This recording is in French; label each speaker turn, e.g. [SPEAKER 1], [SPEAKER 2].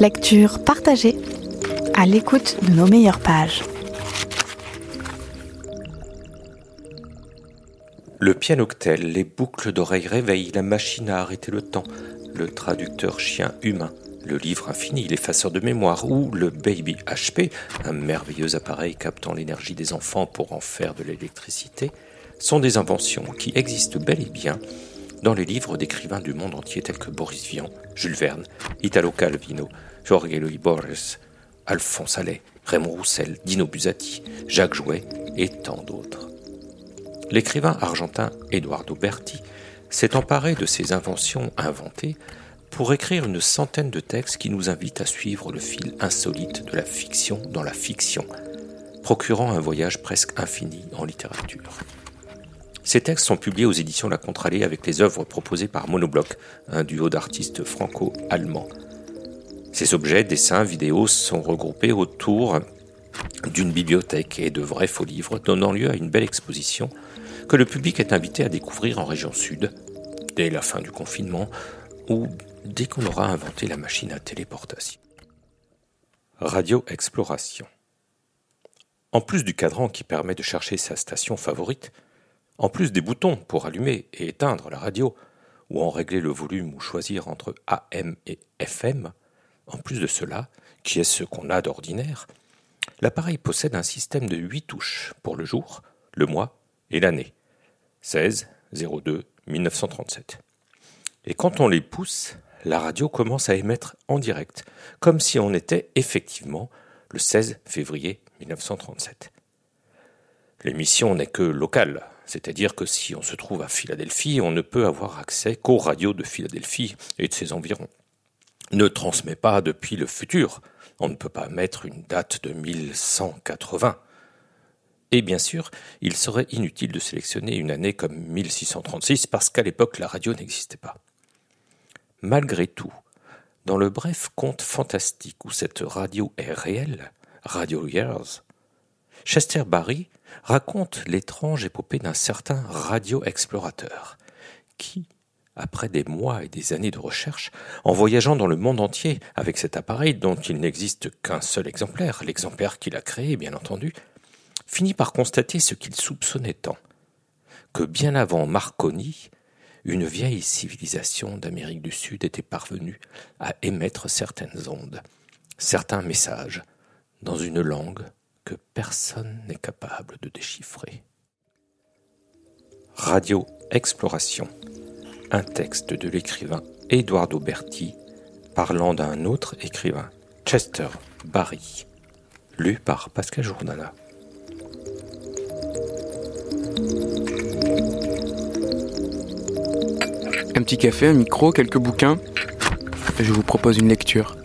[SPEAKER 1] Lecture partagée à l'écoute de nos meilleures pages.
[SPEAKER 2] Le pianoctel, les boucles d'oreilles réveillent, la machine à arrêter le temps, le traducteur chien humain, le livre infini, l'effaceur de mémoire ou le Baby HP, un merveilleux appareil captant l'énergie des enfants pour en faire de l'électricité, sont des inventions qui existent bel et bien dans les livres d'écrivains du monde entier tels que Boris Vian, Jules Verne, Italo Calvino, Jorge Luis Borges, Alphonse Allais, Raymond Roussel, Dino Buzzati, Jacques Jouet et tant d'autres. L'écrivain argentin Eduardo Berti s'est emparé de ces inventions inventées pour écrire une centaine de textes qui nous invitent à suivre le fil insolite de la fiction dans la fiction, procurant un voyage presque infini en littérature. Ces textes sont publiés aux éditions La Contralée avec les œuvres proposées par Monobloc, un duo d'artistes franco-allemands. Ces objets, dessins, vidéos sont regroupés autour d'une bibliothèque et de vrais faux livres, donnant lieu à une belle exposition que le public est invité à découvrir en région sud, dès la fin du confinement, ou dès qu'on aura inventé la machine à téléportation. Radio Exploration. En plus du cadran qui permet de chercher sa station favorite, en plus des boutons pour allumer et éteindre la radio, ou en régler le volume ou choisir entre AM et FM, en plus de cela, qui est ce qu'on a d'ordinaire, l'appareil possède un système de 8 touches pour le jour, le mois et l'année. 16 02 1937. Et quand on les pousse, la radio commence à émettre en direct, comme si on était effectivement le 16 février 1937. L'émission n'est que locale, c'est-à-dire que si on se trouve à Philadelphie, on ne peut avoir accès qu'aux radios de Philadelphie et de ses environs. Ne transmet pas depuis le futur, on ne peut pas mettre une date de 1180. Et bien sûr, il serait inutile de sélectionner une année comme 1636 parce qu'à l'époque la radio n'existait pas. Malgré tout, dans le bref conte fantastique où cette radio est réelle, Radio Years, Chester Barry raconte l'étrange épopée d'un certain radio-explorateur qui, après des mois et des années de recherche, en voyageant dans le monde entier avec cet appareil dont il n'existe qu'un seul exemplaire, l'exemplaire qu'il a créé bien entendu, finit par constater ce qu'il soupçonnait tant, que bien avant Marconi, une vieille civilisation d'Amérique du Sud était parvenue à émettre certaines ondes, certains messages, dans une langue que personne n'est capable de déchiffrer. Radio Exploration, un texte de l'écrivain Eduardo Berti parlant d'un autre écrivain, Chester Barry, lu par Pascal Journala.
[SPEAKER 3] Un petit café, un micro, quelques bouquins. Je vous propose une lecture.